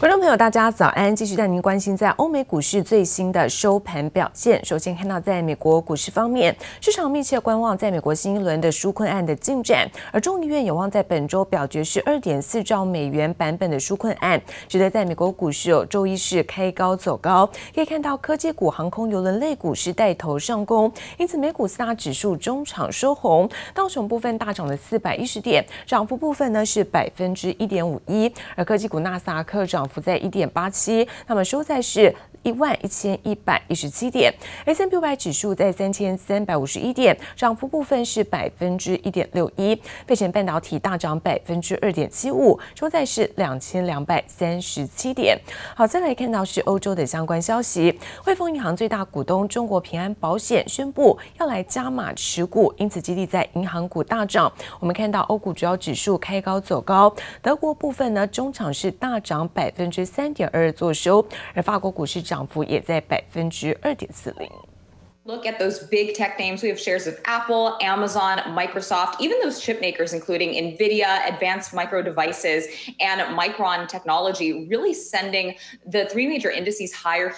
观众朋友，大家早安！继续带您关心在欧美股市最新的收盘表现。首先看到，在美国股市方面，市场密切观望在美国新一轮的纾困案的进展，而众议院有望在本周表决是二点四兆美元版本的纾困案，使得在美国股市有周一是开高走高。可以看到，科技股、航空、邮轮类股是带头上攻，因此美股四大指数中场收红，道琼部分大涨了四百一十点，涨幅部分呢是百分之一点五一，而科技股纳斯达克涨幅在一点八七，那么收在是一万一千一百一十七点，S&P 500指数在三千三百五十一点，涨幅部分是百分之一点六一。费城半导体大涨百分之二点七五，收在是两千两百三十七点。好，再来看到是欧洲的相关消息，汇丰银行最大股东中国平安保险宣布要来加码持股，因此激励在银行股大涨。我们看到欧股主要指数开高走高，德国部分呢中场是大涨百分之三点二做收，而法国股市涨幅也在百分之二点四零。Look at those big tech names. We have shares of Apple, Amazon, Microsoft, even those chip makers, including NVIDIA, Advanced Micro Devices, and Micron Technology, really sending the three major indices higher.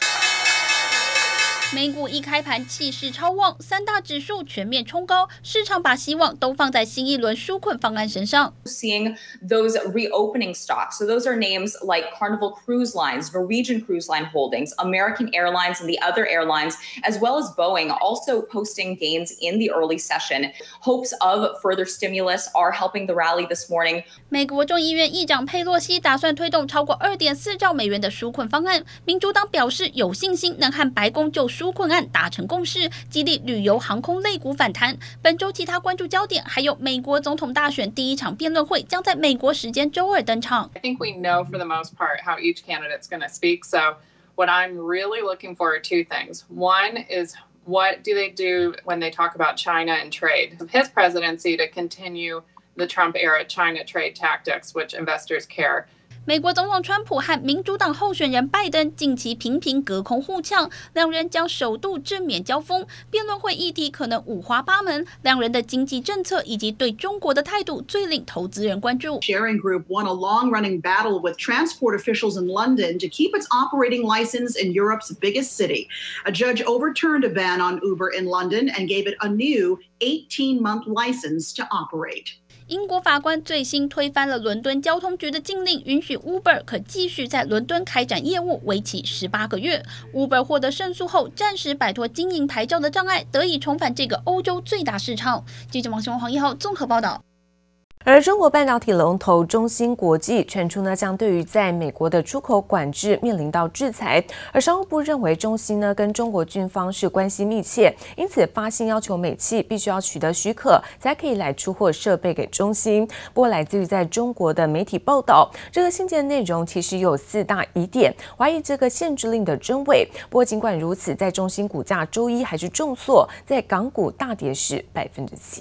美股一开盘气势超旺，三大指数全面冲高，市场把希望都放在新一轮纾困方案身上。Seeing those reopening stocks, so those are names like Carnival Cruise Lines, Norwegian Cruise Line Holdings, American Airlines, and the other airlines, as well as Boeing, also posting gains in the early session. Hopes of further stimulus are helping the rally this morning. 美国众议院议长佩洛西打算推动超过二点四兆美元的纾困方案，民主党表示有信心能和白宫就。纾困案达成共识，激励旅游航空类股反弹。本周其他关注焦点还有美国总统大选第一场辩论会将在美国时间周二登场。I think we know for the most part how each candidate's going to speak. So what I'm really looking for are two things. One is what do they do when they talk about China and trade? His presidency to continue the Trump era China trade tactics, which investors care. 美国总统川普和民主党候选人拜登近期频频隔空互呛，两人将首度正面交锋。辩论会议题可能五花八门，两人的经济政策以及对中国的态度最令投资人关注。Sharing Group won a long-running battle with transport officials in London to keep its operating license in Europe's biggest city. A judge overturned a ban on Uber in London and gave it a new 18-month license to operate. 英国法官最新推翻了伦敦交通局的禁令，允许 Uber 可继续在伦敦开展业务，为期十八个月。Uber 获得胜诉后，暂时摆脱经营牌照的障碍，得以重返这个欧洲最大市场。记者王雄、黄一浩综合报道。而中国半导体龙头中芯国际传出呢，将对于在美国的出口管制面临到制裁。而商务部认为，中芯呢跟中国军方是关系密切，因此发信要求美企必须要取得许可，才可以来出货设备给中芯。不过，来自于在中国的媒体报道，这个信件内容其实有四大疑点，怀疑这个限制令的真伪。不过，尽管如此，在中芯股价周一还是重挫，在港股大跌是百分之七。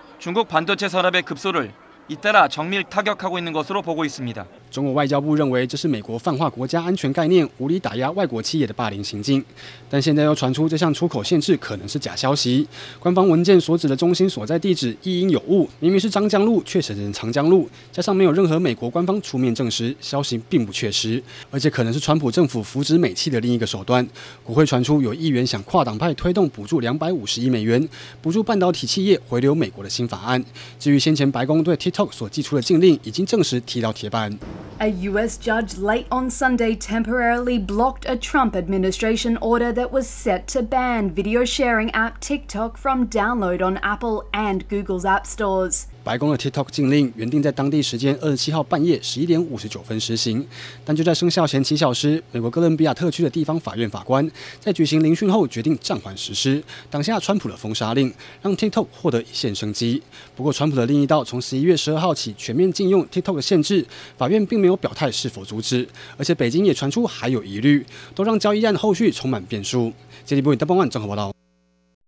중국 반도체 산업의 급소를 잇따라정밀타격하고있는것으로보고있습니다。中国外交部认为这是美国泛化国家安全概念、无理打压外国企业的霸凌行径，但现在又传出这项出口限制可能是假消息。官方文件所指的中芯所在地址亦应有误，明明是张江路，却写成长江路，加上没有任何美国官方出面证实，消息并不确实，而且可能是川普政府扶植美企的另一个手段。国会传出有议员想跨党派推动补助两百五十亿美元，补助半导体企业回流美国的新法案。至于先前白宫对 TikTok TikTok 所祭出的禁令已经证实踢到铁板。A U.S. judge late on Sunday temporarily blocked a Trump administration order that was set to ban video sharing app TikTok from download on Apple and Google's app stores. 白宫的 TikTok 禁令原定在当地时间二十七号半夜十一点五十九分实行，但就在生效前七小时，美国哥伦比亚特区的地方法院法官在举行聆讯后决定暂缓实施，挡下川普的封杀令，让 TikTok 获得一线生机。不过，川普的另一道从十一月十二号起全面禁用 TikTok 的限制，法院并没有表态是否阻止，而且北京也传出还有疑虑，都让交易案后续充满变数。接力部灯光案综合报道。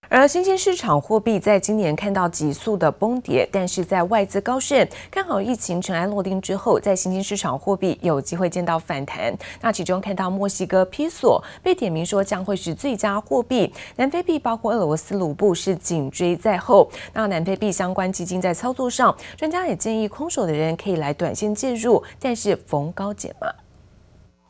而新兴市场货币在今年看到急速的崩跌，但是在外资高盛看好疫情尘埃落定之后，在新兴市场货币有机会见到反弹。那其中看到墨西哥披索被点名说将会是最佳货币，南非币包括俄罗斯卢布是紧追在后。那南非币相关基金在操作上，专家也建议空手的人可以来短线介入，但是逢高减码。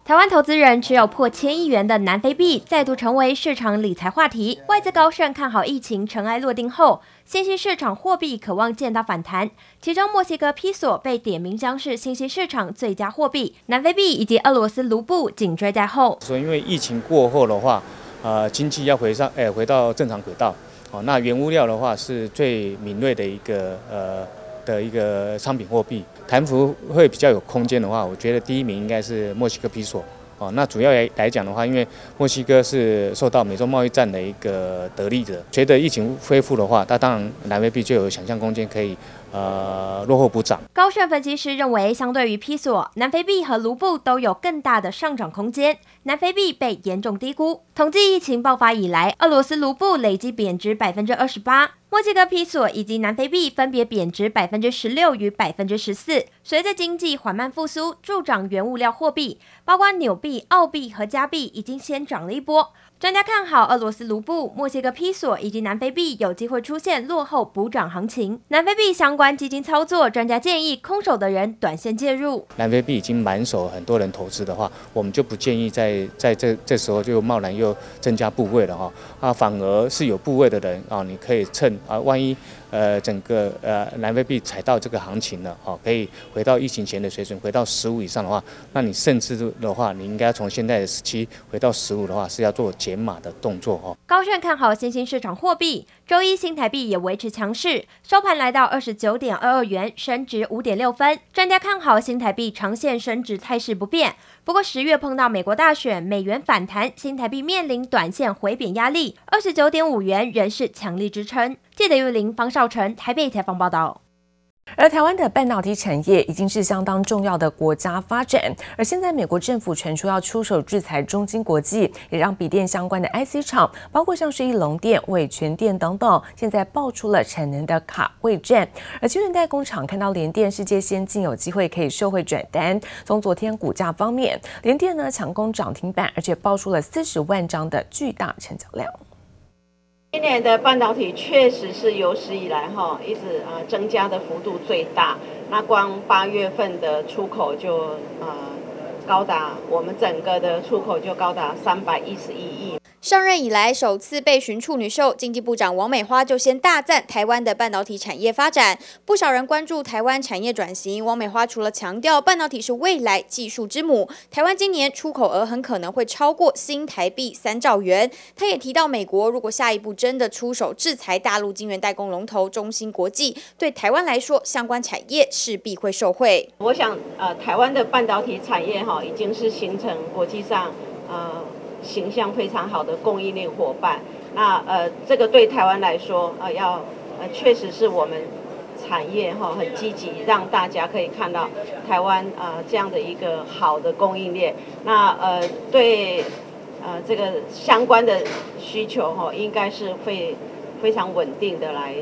台湾投资人持有破千亿元的南非币再度成为市场理财话题。外资高盛看好疫情尘埃落定后，新兴市场货币可望见到反弹。其中，墨西哥披索被点名将是新兴市场最佳货币，南非币以及俄罗斯卢布紧追在后。所以，因为疫情过后的话，呃，经济要回上，哎，回到正常轨道。哦，那原物料的话是最敏锐的一个，呃。的一个商品货币，弹幅会比较有空间的话，我觉得第一名应该是墨西哥比索哦。那主要来来讲的话，因为墨西哥是受到美洲贸易战的一个得利者，觉得疫情恢复的话，那当然南非币就有想象空间可以。呃，落后补涨。高盛分析师认为，相对于披索，南非币和卢布都有更大的上涨空间。南非币被严重低估。统计疫情爆发以来，俄罗斯卢布累计贬值百分之二十八，墨西哥披索以及南非币分别贬值百分之十六与百分之十四。随着经济缓慢复苏，助长原物料货币，包括纽币、澳币和加币，已经先涨了一波。专家看好俄罗斯卢布、墨西哥披索以及南非币有机会出现落后补涨行情。南非币相关基金操作，专家建议空手的人短线介入。南非币已经满手，很多人投资的话，我们就不建议在在这这时候就贸然又增加部位了哈。啊，反而是有部位的人啊，你可以趁啊，万一。呃，整个呃南非币踩到这个行情了，哦，可以回到疫情前的水准，回到十五以上的话，那你甚至的话，你应该从现在的十七回到十五的话，是要做减码的动作哦。高盛看好新兴市场货币，周一新台币也维持强势，收盘来到二十九点二二元，升值五点六分。专家看好新台币长线升值态势不变。不过十月碰到美国大选，美元反弹，新台币面临短线回贬压力，二十九点五元仍是强力支撑。记得玉林、方少成台北采访报道。而台湾的半导体产业已经是相当重要的国家发展，而现在美国政府传出要出手制裁中芯国际，也让笔电相关的 IC 厂，包括像是义隆电、伟诠电等等，现在爆出了产能的卡位战。而晶圆代工厂看到联电世界先进有机会可以受惠转单，从昨天股价方面，联电呢强攻涨停板，而且爆出了四十万张的巨大成交量。今年的半导体确实是有史以来哈一直啊增加的幅度最大，那光八月份的出口就啊高达我们整个的出口就高达三百一十一亿。上任以来首次被询处女秀，经济部长王美花就先大赞台湾的半导体产业发展。不少人关注台湾产业转型，王美花除了强调半导体是未来技术之母，台湾今年出口额很可能会超过新台币三兆元。她也提到，美国如果下一步真的出手制裁大陆晶圆代工龙头中芯国际，对台湾来说，相关产业势必会受惠。我想，呃，台湾的半导体产业哈，已经是形成国际上，呃。形象非常好的供应链伙伴，那呃，这个对台湾来说，呃，要呃，确实是我们产业哈很积极，让大家可以看到台湾呃这样的一个好的供应链。那呃，对呃这个相关的需求哈，应该是会非常稳定的来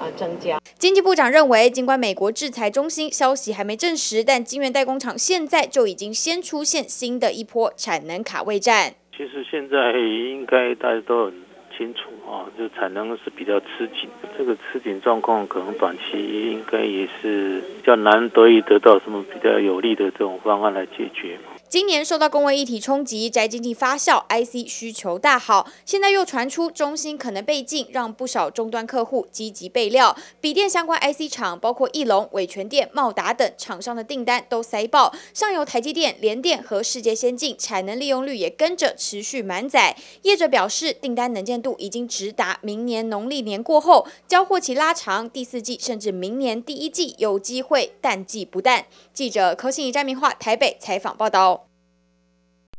呃增加。经济部长认为，尽管美国制裁中心消息还没证实，但晶圆代工厂现在就已经先出现新的一波产能卡位战。其实现在应该大家都很清楚啊，就产能是比较吃紧，这个吃紧状况可能短期应该也是比较难得以得到什么比较有利的这种方案来解决。今年受到工位议题冲击，宅经济发酵，IC 需求大好。现在又传出中芯可能被禁，让不少终端客户积极备料。笔电相关 IC 厂，包括义隆、伟诠电、茂达等厂商的订单都塞爆。上游台积电、联电和世界先进产能利用率也跟着持续满载。业者表示，订单能见度已经直达明年农历年过后，交货期拉长，第四季甚至明年第一季有机会淡季不淡。记者柯信怡、詹明化台北采访报道。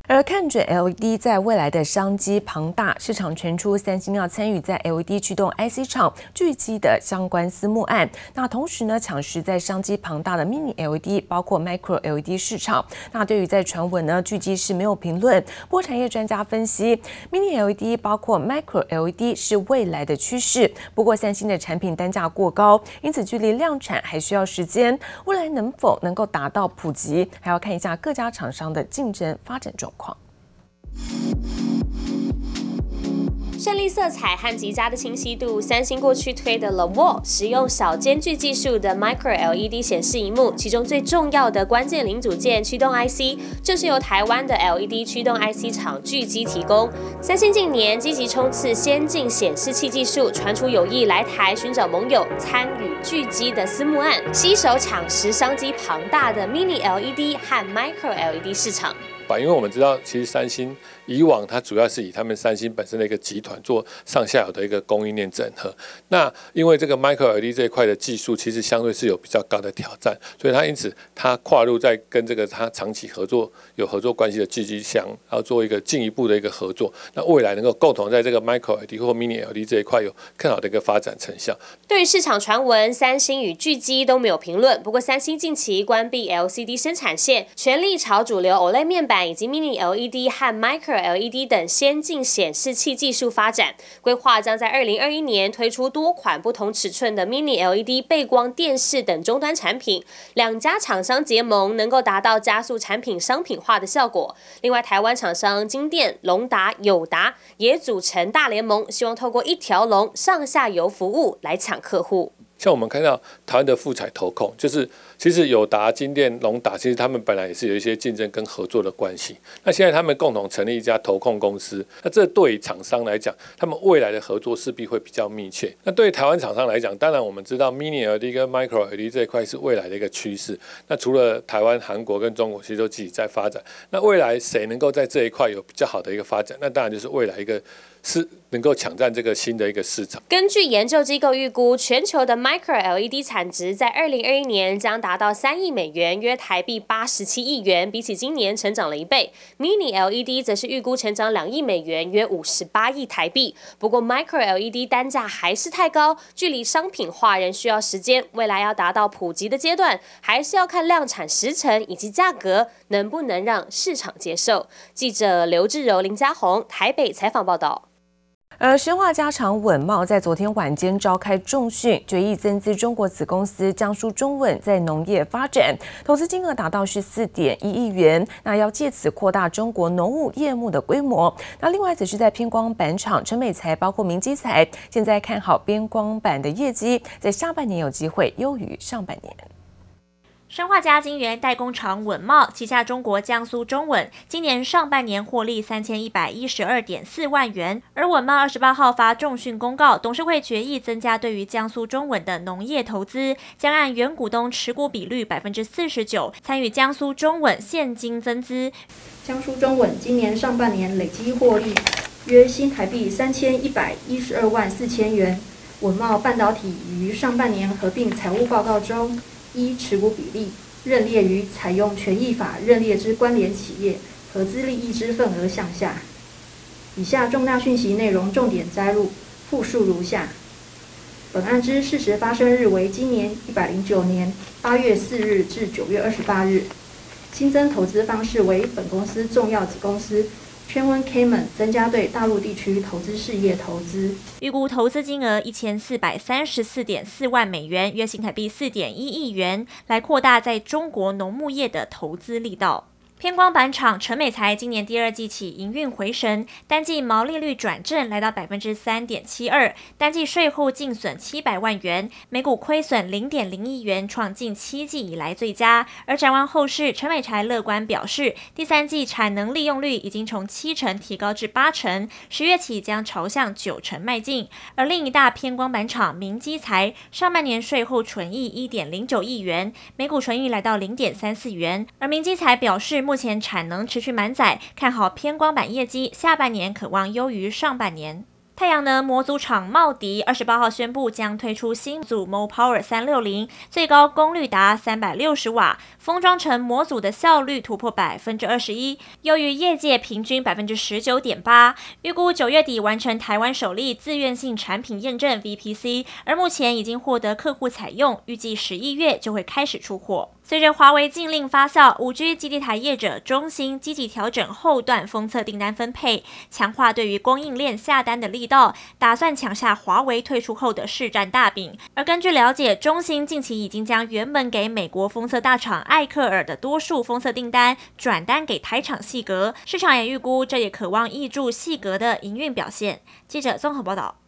而看准 LED 在未来的商机庞大，市场传出三星要参与在 LED 驱动 IC 厂聚集的相关私募案。那同时呢，抢食在商机庞大的 Mini LED，包括 Micro LED 市场。那对于在传闻呢，聚集是没有评论。不过产业专家分析，Mini LED 包括 Micro LED 是未来的趋势。不过三星的产品单价过高，因此距离量产还需要时间。未来能否能够达到普及，还要看一下各家厂商的竞争发展状况。胜利色彩和极佳的清晰度，三星过去推的 The Wall 使用小间距技术的 Micro LED 显示荧幕，其中最重要的关键零组件驱动 IC，就是由台湾的 LED 驱动 IC 厂聚积提供。三星近年积极冲刺先进显示器技术，传出有意来台寻找盟友，参与聚积的私募案，携手抢食商机庞大的 Mini LED 和 Micro LED 市场。因为我们知道，其实三星以往它主要是以他们三星本身的一个集团做上下游的一个供应链整合。那因为这个 Micro LED 这一块的技术，其实相对是有比较高的挑战，所以它因此它跨入在跟这个它长期合作有合作关系的聚积箱，要做一个进一步的一个合作。那未来能够共同在这个 Micro LED 或 Mini LED 这一块有更好的一个发展成效。对于市场传闻，三星与聚积都没有评论。不过三星近期关闭 LCD 生产线，全力朝主流 OLED 面板。以及 Mini LED 和 Micro LED 等先进显示器技术发展，规划将在二零二一年推出多款不同尺寸的 Mini LED 背光电视等终端产品。两家厂商结盟，能够达到加速产品商品化的效果。另外，台湾厂商金电、隆达、友达也组成大联盟，希望透过一条龙上下游服务来抢客户。像我们看到台湾的富彩投控，就是其实友达、金电、隆达，其实他们本来也是有一些竞争跟合作的关系。那现在他们共同成立一家投控公司，那这对于厂商来讲，他们未来的合作势必会比较密切。那对于台湾厂商来讲，当然我们知道 Mini LED 跟 Micro LED 这一块是未来的一个趋势。那除了台湾、韩国跟中国，其实都自己在发展。那未来谁能够在这一块有比较好的一个发展？那当然就是未来一个。是能够抢占这个新的一个市场。根据研究机构预估，全球的 Micro LED 产值在二零二一年将达到三亿美元，约台币八十七亿元，比起今年成长了一倍。Mini LED 则是预估成长两亿美元，约五十八亿台币。不过 Micro LED 单价还是太高，距离商品化仍需要时间。未来要达到普及的阶段，还是要看量产时程以及价格能不能让市场接受。记者刘志柔、林嘉宏台北采访报道。而深化加长稳懋在昨天晚间召开重训，决议增资中国子公司江苏中稳在农业发展，投资金额达到十四点一亿元，那要借此扩大中国农务业务的规模。那另外，则是在偏光板厂陈美材，包括明基材，现在看好边光板的业绩，在下半年有机会优于上半年。生化家晶圆代工厂稳茂旗下中国江苏中稳今年上半年获利三千一百一十二点四万元，而稳茂二十八号发重讯公告，董事会决议增加对于江苏中稳的农业投资，将按原股东持股比率百分之四十九参与江苏中稳现金增资。江苏中稳今年上半年累计获利约新台币三千一百一十二万四千元。稳茂半导体于上半年合并财务报告中。一持股比例认列于采用权益法认列之关联企业合资利益之份额项下。以下重大讯息内容重点摘录，复述如下：本案之事实发生日为今年一百零九年八月四日至九月二十八日，新增投资方式为本公司重要子公司。圈温 Cayman 增加对大陆地区投资事业投资，预估投资金额一千四百三十四点四万美元，约新台币四点一亿元，来扩大在中国农牧业的投资力道。偏光板厂陈美材今年第二季起营运回神，单季毛利率转正，来到百分之三点七二，单季税后净损七百万元，每股亏损零点零亿元，创近七季以来最佳。而展望后市，陈美材乐观表示，第三季产能利用率已经从七成提高至八成，十月起将朝向九成迈进。而另一大偏光板厂明基材上半年税后纯益一点零九亿元，每股纯益来到零点三四元。而明基材表示，目目前产能持续满载，看好偏光板业绩，下半年可望优于上半年。太阳能模组厂茂迪二十八号宣布将推出新组 MoPower 三六零，最高功率达三百六十瓦，封装成模组的效率突破百分之二十一，优于业界平均百分之十九点八。预估九月底完成台湾首例自愿性产品验证 VPC，而目前已经获得客户采用，预计十一月就会开始出货。随着华为禁令发酵，五 G 基地台业者中兴积极调整后段封测订单分配，强化对于供应链下单的力道，打算抢下华为退出后的市占大饼。而根据了解，中兴近期已经将原本给美国封测大厂艾克尔的多数封测订单转单给台厂细格，市场也预估这也可望挹注细格的营运表现。记者综合报道。